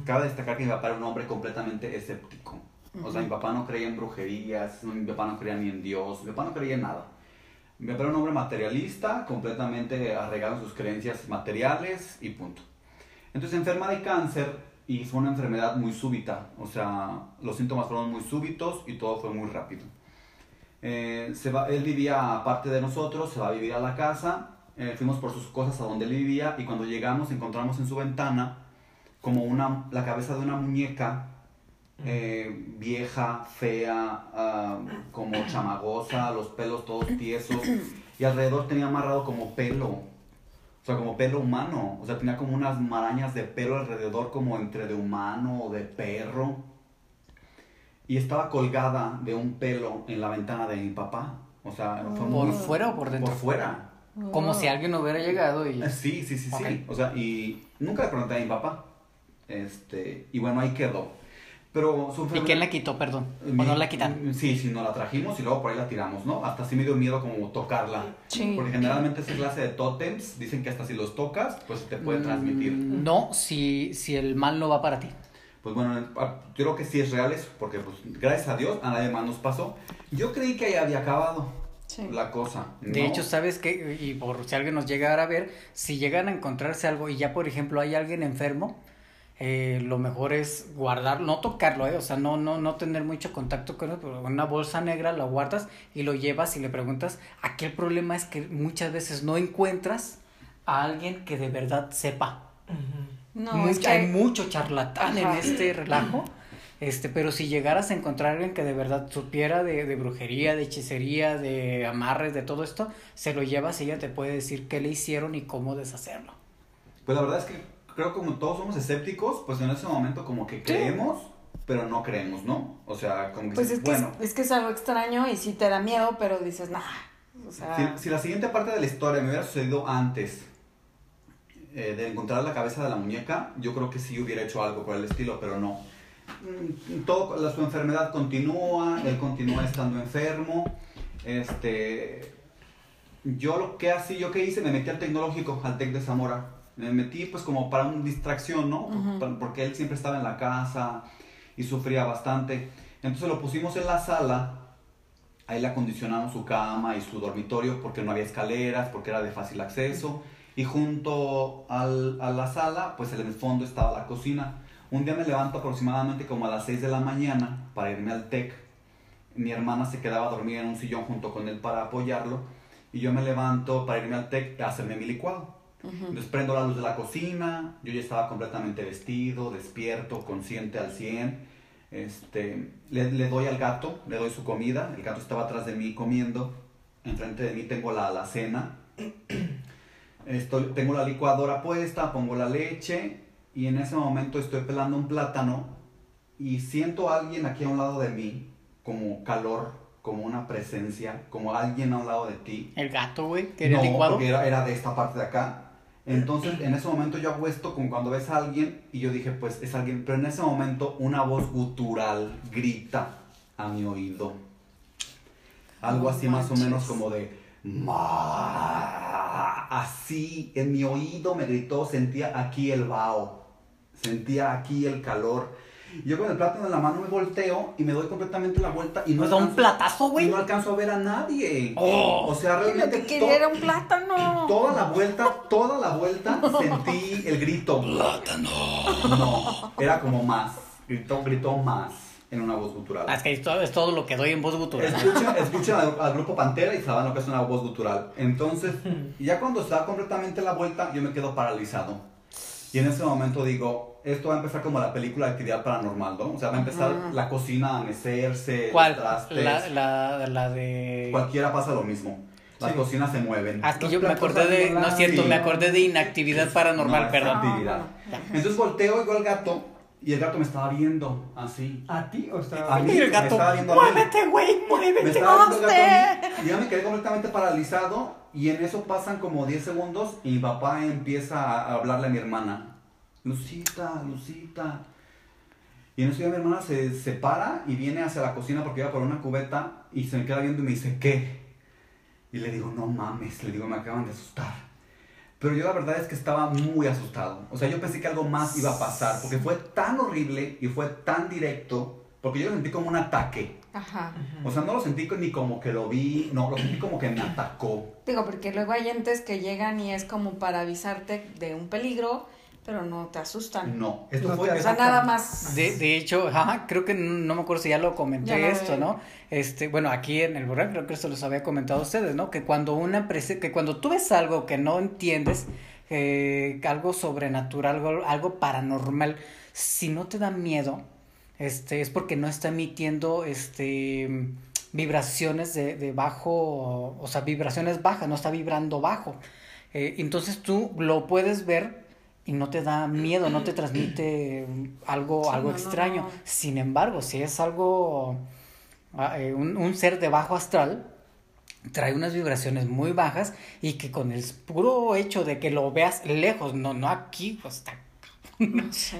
Cabe destacar que mi papá era un hombre completamente escéptico. O sea, mi papá no creía en brujerías, mi papá no creía ni en Dios, mi papá no creía en nada. Mi papá era un hombre materialista, completamente arraigado en sus creencias materiales y punto. Entonces enferma de cáncer y fue una enfermedad muy súbita. O sea, los síntomas fueron muy súbitos y todo fue muy rápido. Eh, se va, él vivía aparte de nosotros, se va a vivir a la casa. eh, fuimos por sus cosas a donde él vivía y cuando llegamos encontramos en su ventana como una, la cabeza de una muñeca eh, vieja, fea, ah, como chamagosa, los pelos todos tiesos y alrededor tenía amarrado como pelo, o sea, como pelo humano, o sea, tenía como unas marañas de pelo alrededor como entre de humano o de perro y estaba colgada de un pelo en la ventana de mi papá, o sea, fue ¿Por muy- fuera o por dentro? por fuera. Como si alguien hubiera llegado y... Eh, Sí, sí, sí, sí. O sea, y nunca le pregunté a mi papá. Este, y bueno, ahí quedó. Pero su ¿Y quién la quitó, perdón? ¿O Mi- no la quitaron? Sí, sí, nos la trajimos y luego por ahí la tiramos, ¿no? Hasta sí me dio miedo como tocarla. Sí. Porque generalmente esa clase de tótems dicen que hasta si los tocas, pues te puede transmitir. Mm, No, si, si el mal no va para ti. Pues bueno, yo creo que sí es real eso, porque pues gracias a Dios a nadie más nos pasó. Yo creí que ya había acabado Sí. la cosa. De ¿no? hecho, ¿sabes qué? Y por si alguien nos llegara a ver, si llegan a encontrarse algo y ya, por ejemplo, hay alguien enfermo, eh, lo mejor es guardar, no tocarlo, ¿eh? o sea, no, no, no tener mucho contacto con él, pero en una bolsa negra lo guardas y lo llevas y le preguntas. Aquí el problema es que muchas veces no encuentras a alguien que de verdad sepa. No, Mucho- es que Hay mucho charlatán en este relajo. Este, pero si llegaras a encontrar a alguien que de verdad supiera de, de brujería, de hechicería, de amarres, de todo esto, se lo llevas y ella te puede decir qué le hicieron y cómo deshacerlo. Pues la verdad es que creo que como todos somos escépticos, pues en ese momento como que creemos, pero no creemos, ¿no? O sea, como que Pues sí, es que, bueno. es, es que es algo extraño y sí te da miedo, pero dices, nah. O sea, Si, si la siguiente parte de la historia me hubiera sucedido antes eh, de encontrar la cabeza de la muñeca, yo creo que sí hubiera hecho algo por el estilo, pero no. Mm, Todo, la, su enfermedad continúa, él continúa estando enfermo. Este, yo lo que así, yo que hice, me metí al tecnológico, al Tec de Zamora. Me metí pues como para una distracción, ¿no? Porque él siempre estaba en la casa y sufría bastante. Entonces lo pusimos en la sala Ahí le acondicionaron su cama y su dormitorio porque no había escaleras, porque era de fácil acceso. Y junto al- a la sala, pues en el fondo estaba la cocina. Un día me levanto aproximadamente como a las 6 de la mañana para irme al TEC. Mi hermana se quedaba dormida en un sillón junto con él para apoyarlo. Y yo me levanto para irme al TEC a hacerme mi licuado. Entonces prendo la luz de la cocina, yo ya estaba completamente vestido, despierto, consciente al 100. Este, le, le doy al gato, le doy su comida, el gato estaba atrás de mí comiendo, enfrente de mí tengo la alacena, Estoy, tengo la licuadora puesta, pongo la leche y en ese momento estoy pelando un plátano y siento a alguien aquí a un lado de mí, como calor, como una presencia, como alguien a un lado de ti. El gato, güey, que era No, licuado. porque era, era de esta parte de acá. Entonces, en ese momento yo hago esto como cuando ves a alguien y yo dije, pues es alguien. Pero en ese momento una voz gutural grita a mi oído. Algo así más o menos como de... "Ma". Así, en mi oído me gritó, sentía aquí el vaho. Sentía aquí el calor. Yo con el plátano en la mano me volteo y me doy completamente la vuelta y no Nos da un alcanzo- platazo, y güey. no alcanzo a ver a nadie. Oh. o sea, Lo realmente que quería era un plátano. [laughs] Toda la vuelta, toda la vuelta sentí el grito. ¡Plátano! No, era como más. Gritó, gritó más en una voz gutural. Es que es todo, es todo lo que doy en voz gutural. Escucha, escucha al, al grupo Pantera y saben lo que es una voz gutural. Entonces, ya cuando está completamente la vuelta, yo me quedo paralizado. Y en ese momento digo, esto va a empezar como la película de actividad paranormal, ¿no? O sea, va a empezar la cocina a mecerse, ¿Cuál? trastes. La, la, la de... Cualquiera pasa lo mismo. Las Sí. cocinas se mueven. Ah, es que yo me acordé de... No es cierto, Sí. me acordé de inactividad paranormal, No, perdón. actividad. No. Entonces volteo, oigo al gato y el gato me estaba viendo así. ¿A ti o estaba A mí. Y el me gato, estaba viendo muévete, güey, Me muévete. estaba viendo el gato a ¡Hazte! mí, y yo me quedé completamente paralizado y en eso pasan como 10 segundos y mi papá empieza a hablarle a mi hermana. Lucita, Lucita. Y en eso ya mi hermana se, se para y viene hacia la cocina porque iba por una cubeta y se me queda viendo y me dice, ¿qué? Y le digo, no mames, le digo, me acaban de asustar. Pero yo la verdad es que estaba muy asustado. O sea, yo pensé que algo más iba a pasar porque fue tan horrible y fue tan directo porque yo lo sentí como un ataque. Ajá. O sea, no lo sentí ni como que lo vi, no, lo sentí como que me atacó. Digo, porque luego hay entes que llegan y es como para avisarte de un peligro, pero no te asustan. No, esto No fue... te O sea, nada más. De, de hecho, ajá, creo que no, me acuerdo si ya lo comenté Ya esto, ¿no? Este, bueno, aquí en el burro creo que esto los había comentado a ustedes, ¿no? Que cuando una prese- que cuando tú ves algo que no entiendes, eh, algo sobrenatural, algo, algo paranormal, si no te da miedo, este, es porque no está emitiendo, este, vibraciones de, de bajo, o sea, vibraciones bajas, no está vibrando bajo. Eh, entonces tú lo puedes ver y no te da miedo, no te transmite algo, Sí, algo no, extraño. no. Sin embargo, si es algo, ah, eh, un, un ser de bajo astral, trae unas vibraciones muy bajas y que con el puro hecho de que lo veas lejos, no, no aquí, pues está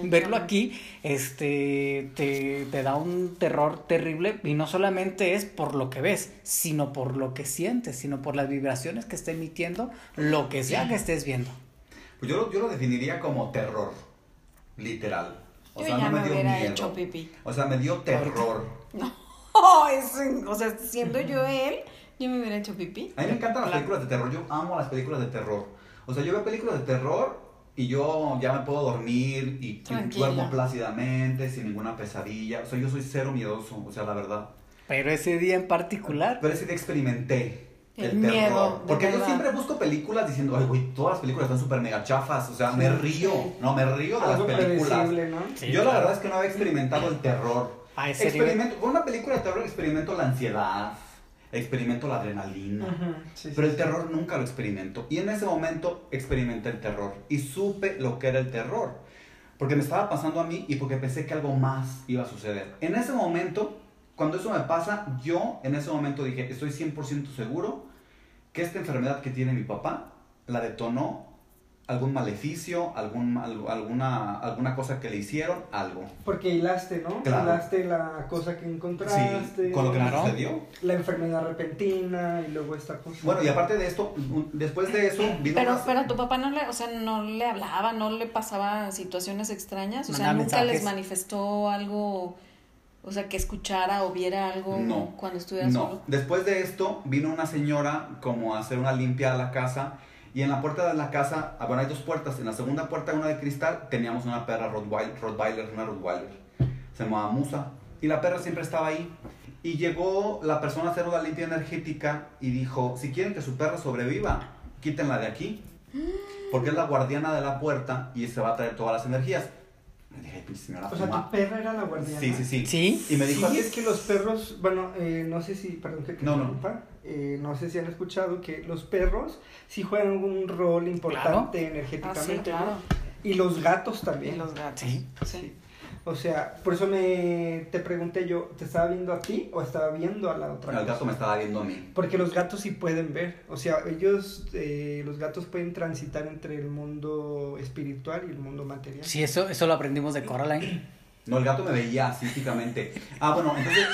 Verlo aquí, este, te, te da un terror terrible y no solamente es por lo que ves, sino por lo que sientes, sino por las vibraciones que está emitiendo, lo que sea que [clears throat] estés viendo. Pues yo, lo- yo lo definiría como terror, literal. O Yo sea, ya no me me dio hubiera miedo. hecho pipí. O sea, me dio terror. [laughs] Oh, [laughs] es- o sea, siendo yo él, yo me hubiera hecho pipí. A mí me encantan las películas de terror. Yo amo las películas de terror. O sea, yo veo películas de terror y yo ya me puedo dormir y Tranquila. duermo plácidamente, sin ninguna pesadilla. O sea, yo soy cero miedoso, o sea, la verdad. Pero ese día en particular, Pero ese día experimenté el, El miedo, terror. Porque yo siempre busco películas diciendo, ay, güey, todas las películas están súper mega chafas. O sea, me Sí, río. sí. No, me río de las Algo películas. predecible, ¿no? Sí, yo la claro. verdad es que no había experimentado el terror. a ese nivel. Experimento, con una película de terror experimento la ansiedad, experimento la adrenalina. Ujú, sí, Pero sí, el terror nunca lo experimento. Y en ese momento experimenté el terror. Y supe lo que era el terror. Porque me estaba pasando a mí y porque pensé que algo más iba a suceder. En ese momento, cuando eso me pasa, yo en ese momento dije, estoy 100% seguro que esta enfermedad que tiene mi papá la detonó algún maleficio, algún, al- alguna, alguna cosa que le hicieron, algo. Porque hilaste, ¿no? Claro. Hilaste la cosa que encontraste. Sí, con lo que me Claro. sucedió. La enfermedad repentina y luego esta cosa. Bueno, y aparte de esto, después de eso, vino Pero, una- pero tu papá no le, o sea, no le hablaba, no le pasaba situaciones extrañas, o sea, Mandaba nunca mensajes. les manifestó algo, o sea, que escuchara o viera algo No, cuando estuviera No, solo. después de esto vino una señora como a hacer una limpia a la casa y en la puerta de la casa, ah, bueno, hay dos puertas, en la segunda puerta, una de cristal, teníamos una perra Rottweiler, Rottweiler, una Rottweiler, se llamaba Musa y la perra siempre estaba ahí. Y llegó la persona a hacer una limpia energética y dijo, si quieren que su perra sobreviva, quítenla de aquí porque es la guardiana de la puerta y se va a traer todas las energías. Me dije, "Ay, pinche señora O sea, fuma". tu perra era la guardiana. Sí, sí, sí. Sí. Y me dijo, Sí, es que los perros, bueno, eh, no sé si, perdón que te No, no. interrumpa, eh, no sé si han escuchado que los perros sí juegan un rol importante Ah, sí, energéticamente, claro. ¿no? Y los gatos Y también. los gatos. Sí. Sí. O sea, por eso me te pregunté yo, ¿te estaba viendo a ti o estaba viendo a la otra? el cosa? gato me estaba viendo a mí. Porque los gatos sí pueden ver, o sea, ellos, eh, los gatos pueden transitar entre el mundo espiritual y el mundo material. Sí, eso, eso lo aprendimos de Coraline. No, el gato me veía así físicamente. Ah, bueno, entonces.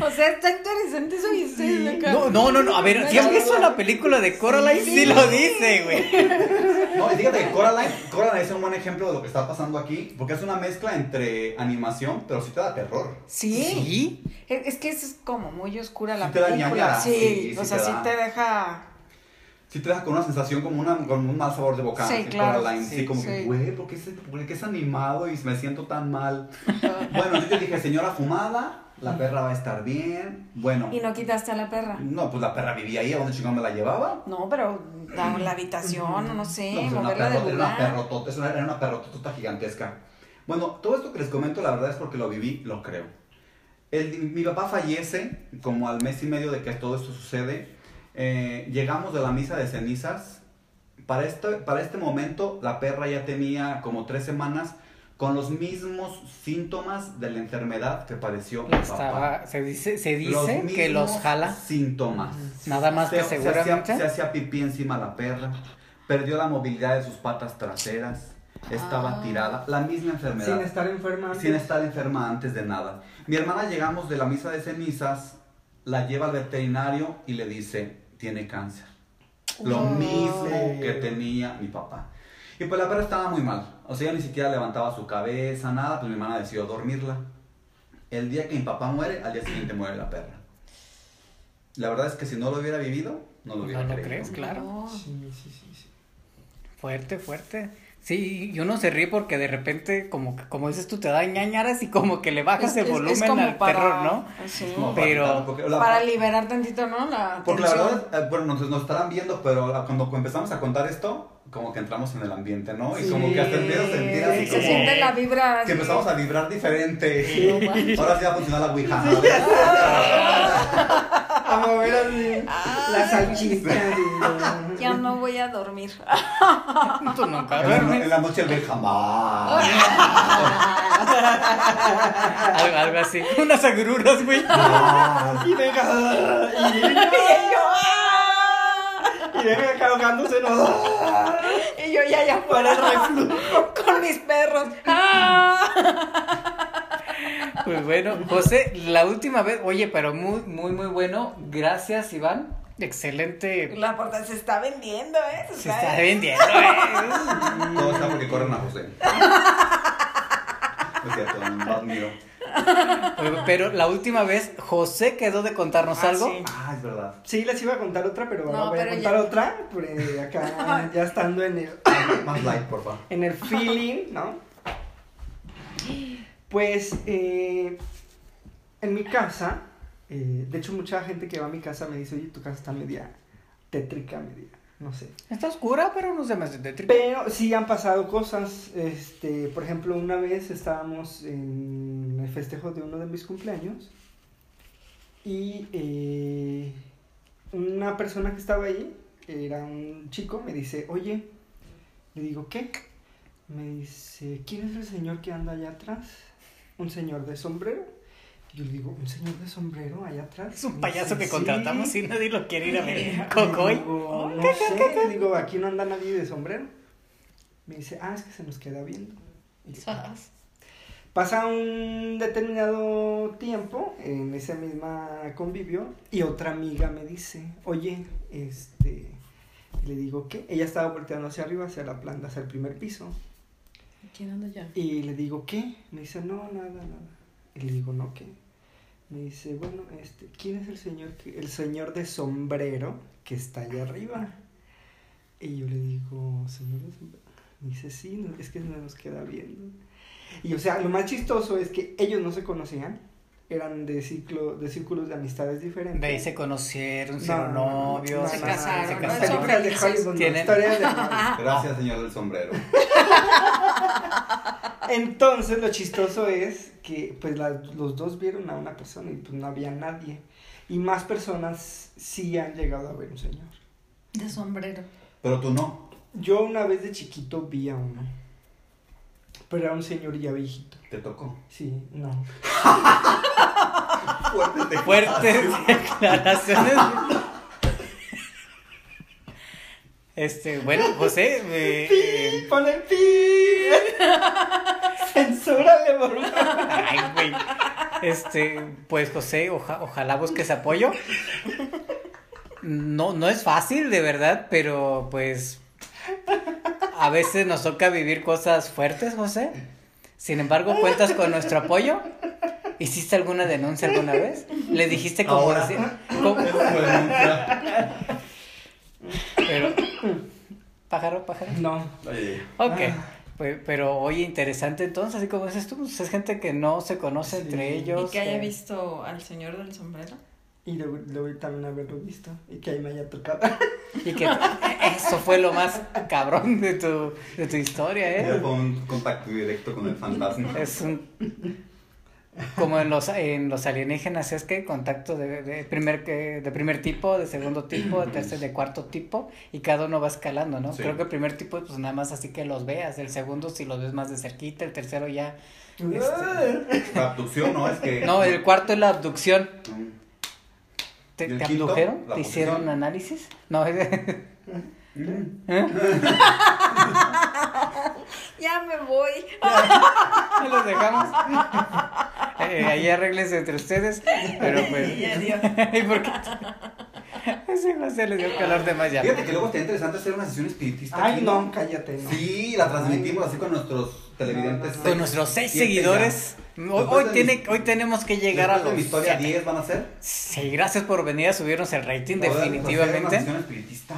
O sea, está interesante eso y acá. No, no, no, no. A ver, si has visto la película de Coraline, sí, lo dice, güey. No, y fíjate que Coraline, Coraline es un buen ejemplo de lo que está pasando aquí. Porque es una mezcla entre animación, pero sí te da terror. Sí. Sí. Es, que es como muy oscura la Sí te da película. ñañara, sí, sí, o sea, te sí te deja. Sí te deja con una sensación como una, con un mal sabor de boca. Sí, claro. Sí, sí, como que, sí. güey, ¿por por qué es animado y me siento tan mal? [laughs] Bueno, yo dije, señora fumada, la perra va a estar bien. Bueno. Y no quitaste a la perra. No, pues la perra vivía ahí, ¿a dónde chingón me la llevaba? No, pero la, la habitación, no sé, No, pues era una, moverla de perro- era una perrotota, era una perrotota gigantesca. Bueno, todo esto que les comento, la verdad es porque lo viví, lo creo. El- mi papá fallece como al mes y medio de que todo esto sucede. Eh, llegamos de la misa de cenizas. Para este, para este momento, la perra ya tenía como tres semanas con los mismos síntomas de la enfermedad que padeció mi papá. Estaba, se dice, se Los dice que los jala. Síntomas. Nada más que Se- se seguramente. hacía, se hacía pipí encima la perra, perdió la movilidad de sus patas traseras, estaba Ah. tirada, la misma enfermedad, Sin estar enferma. antes. sin estar enferma antes de nada. Mi hermana llegamos de la misa de cenizas, la lleva al veterinario y le dice, tiene cáncer. Lo Oh. mismo que tenía mi papá. Y pues la perra estaba muy mal. O sea, ella ni siquiera levantaba su cabeza, nada. Pues mi hermana decidió dormirla. El día que mi papá muere, al día siguiente muere la perra. La verdad es que si no lo hubiera vivido, no lo hubiera ¿No lo creído. crees? Claro. No. Sí, sí, sí, sí. Fuerte, fuerte. Sí, y uno se ríe porque de repente, como, que- como dices tú, te da ñañaras y como que le bajas Es- el es- es volumen como al para- terror, ¿no? Sí. Para Pero- la- Para liberar tantito, ¿no? La Porque la tensión. verdad, eh, bueno, nos, nos estarán viendo, pero la- cuando empezamos a contar esto, como que entramos en el ambiente, ¿no? Y Sí. como que hasta empiezo a sentir así se como... siente la vibra. así. Que empezamos a vibrar diferente. Sí. Ahora sí va a funcionar la Ouija. [laughs] A mover así la salchicha. y- Ya no voy a dormir. [laughs] Tú nunca la, en duermes. la noche el ve jamás. Algo, algo así. Unas agruras, güey. Y deja. y- [laughs] Y yo, ¡ah! Y ven acá ahogándose, ¿no? Y yo ya ya fuera con mis perros. ¡Ah! Pues bueno, José, la última vez, oye, pero muy, muy, muy bueno. Gracias, Iván. Excelente. La portada se está vendiendo, ¿eh? Se está vendiendo, ¿eh? [laughs] Todo está porque corren a José. [laughs] No admiro. Pero la última vez, José quedó de contarnos Ah, algo. sí. Ah, es verdad. Sí, les iba a contar otra, pero No, ahora voy a contar ya- otra. pues, acá [laughs] ya estando en el, Más light, por favor. en el feeling, ¿no? Pues eh, en mi casa, eh, de hecho mucha gente que va a mi casa me dice, oye, tu casa está media tétrica, media, no sé. Está oscura, pero no se me hace tétrica. Pero sí han pasado cosas, este, por ejemplo, una vez estábamos en el festejo de uno de mis cumpleaños y eh, una persona que estaba ahí, era un chico, me dice, oye, le digo, ¿qué? Me dice, ¿quién es el señor que anda allá atrás? Un señor de sombrero. Yo le digo, ¿un señor de sombrero allá atrás? Es un payaso dice, que "Sí". contratamos y nadie lo quiere ir a ver. [laughs] Le Cocoy. digo, no sé, digo, aquí no anda nadie de sombrero. Me dice, ah, es que se nos queda viendo. Y yo, Pasa un determinado tiempo en ese misma convivio y otra amiga me dice, oye, este, y le digo, ¿qué? Ella estaba volteando hacia arriba, hacia la planta, hacia el primer piso. ¿Quién anda ya? Y le digo, ¿qué? Me dice, no, nada, nada. Y le digo, no, ¿qué? Me dice, bueno, este, ¿quién es el señor el señor de sombrero que está allá arriba? Y yo le digo, señor de sombrero. Me dice, sí, es que no nos queda viendo. Y o sea, lo más chistoso es que ellos no se conocían, eran de ciclo, de círculos de amistades diferentes. De ahí se conocieron, se No, hicieron no, no, novios. no, Se casaron, se casaron. Películas de. Hollywood, no, Tienen- historias de Hollywood. [laughs] Gracias, señor del sombrero. [laughs] Entonces lo chistoso es que pues la- los dos vieron a una persona y pues no había nadie. Y más personas sí han llegado a ver un señor. De sombrero. Pero tú no. Yo una vez de chiquito vi a uno. Pero era un señor ya viejito. Te tocó. Sí, no. [laughs] Fuerte. Fuertes declaraciones. Este, bueno, José, eh, eh, ¡Pon el pi! ¡Censúrale, por favor! ay, güey. Este, pues José, oja- ojalá busques apoyo. No, no es fácil, de verdad, pero pues a veces nos toca vivir cosas fuertes, José. Sin embargo, cuentas con nuestro apoyo. ¿Hiciste alguna denuncia alguna vez? ¿Le dijiste cómo Ahora. decir? cómo- Pero, pájaro, pájaro. No. Ok. Pero oye, interesante entonces, así como dices tú, pues, es gente que no se conoce Sí. entre ellos. Y que haya visto al señor del sombrero. Y luego, luego también haberlo visto. Y que ahí me haya tocado. Y que eso fue lo más cabrón de tu, de tu historia, ¿eh? fue un contacto directo con el fantasma. Es un... Como en los, en los alienígenas, es que contacto de, de primer, que- de primer tipo, de segundo tipo, de tercer, de cuarto tipo, y cada uno va escalando, ¿no? Sí. Creo que el primer tipo, pues nada más así que los veas, el segundo si los ves más de cerquita, el tercero ya... Este, La abducción, ¿no? Es que. No, el cuarto es la abducción. Mm. ¿Te, abdujeron? ¿La ¿Te hicieron análisis? No, ¿eh? [laughs] Ya me voy. [laughs] Los dejamos. [laughs] Eh, ahí arreglense entre ustedes. Pero pues. [laughs] Y adiós. [laughs] ¿Y por qué? Ese José le dio calor de más ya. Fíjate que luego está interesante hacer una sesión espiritista. Ay, aquí, no, cállate, no. Sí, la transmitimos así con nuestros televidentes. Con nuestros seis seguidores. Hoy, tiene, mi- hoy tenemos que llegar a los. mi historia siete. 10 van a ser. Sí, gracias por venir a subirnos el rating, hacer Una definitivamente. sesión espiritista.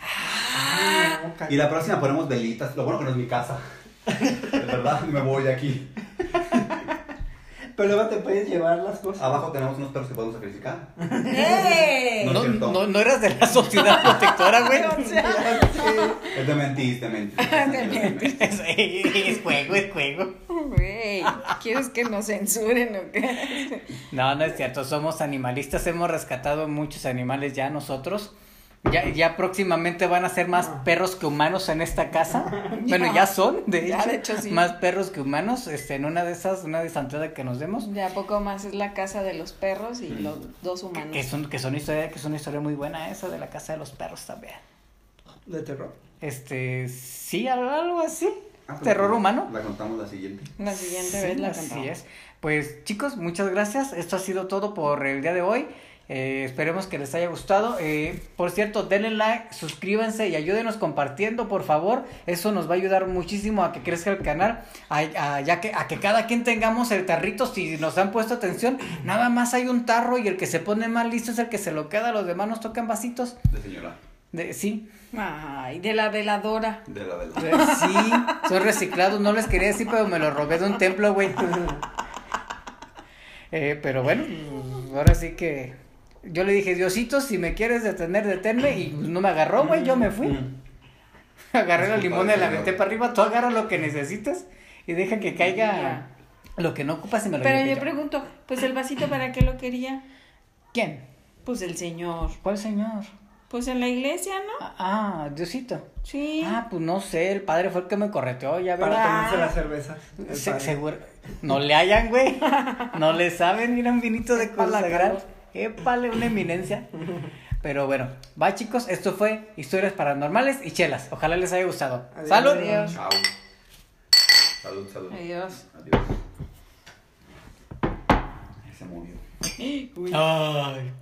Ay, no, cállate. Y la próxima ponemos velitas. Lo bueno que no es mi casa. [laughs] De verdad, me voy de aquí. Pero luego te puedes llevar las cosas. Abajo tenemos unos perros que podemos sacrificar. ¡Eh! No No, no, no eras de la sociedad protectora, güey. [laughs] O sea, [laughs] Es de mentis, de mentis. [laughs] es, es juego, es juego. güey, ¿quieres que nos censuren o qué? No, no es cierto, somos animalistas, hemos rescatado muchos animales ya nosotros. Ya, ya próximamente van a ser más Ah. perros que humanos en esta casa. Bueno, ya son, de Ya, hecho. de hecho, sí. Más perros que humanos. Este, en una de esas, una desantada que nos demos. Ya poco más es la casa de los perros y los dos humanos. Que son, que son historia, que es una historia muy buena esa de la casa de los perros también. De terror. Este, sí, algo así. Ah, Terror humano. La contamos la siguiente. La siguiente Sí, vez la así contamos. es. Pues chicos, muchas gracias. Esto ha sido todo por el día de hoy. Eh, esperemos que les haya gustado. Eh, por cierto, denle like, suscríbanse y ayúdenos compartiendo, por favor. Eso nos va a ayudar muchísimo a que crezca el canal. A, a- ya que, a que cada quien tengamos el tarrito. Si nos han puesto atención, nada más hay un tarro y el que se pone más listo es el que se lo queda. Los demás nos tocan vasitos. De señora. De, sí, Ay, de la veladora. De la la. de- sí, son reciclados. No les quería decir, pero me los robé de un templo, güey. [laughs] Eh, pero bueno, ahora sí que yo le dije, Diosito, si me quieres detener, deténme. Y pues, no me agarró, güey, yo me fui. Agarré la limón y la aventé para arriba. Tú agarra lo que necesites y deja que caiga lo que no ocupas y me lo Pero yo yo. pregunto, pues el vasito para qué lo quería? ¿Quién? Pues el señor. ¿Cuál señor? Pues en la iglesia, ¿no? Ah, ah, Diosito. Sí. Ah, pues no sé, el padre fue el que me correteó, ya Para verás. tomarse las cervezas. Se- seguro. No le hayan, güey. No le saben, mira un vinito de consagrar. Épale, una eminencia. Pero bueno, va chicos, esto fue Historias Paranormales y Chelas. Ojalá les haya gustado. Adiós. ¡Salud! Adiós. Chao. Salud, salud. Adiós. Adiós. Se. [gasps] Uy. Ay.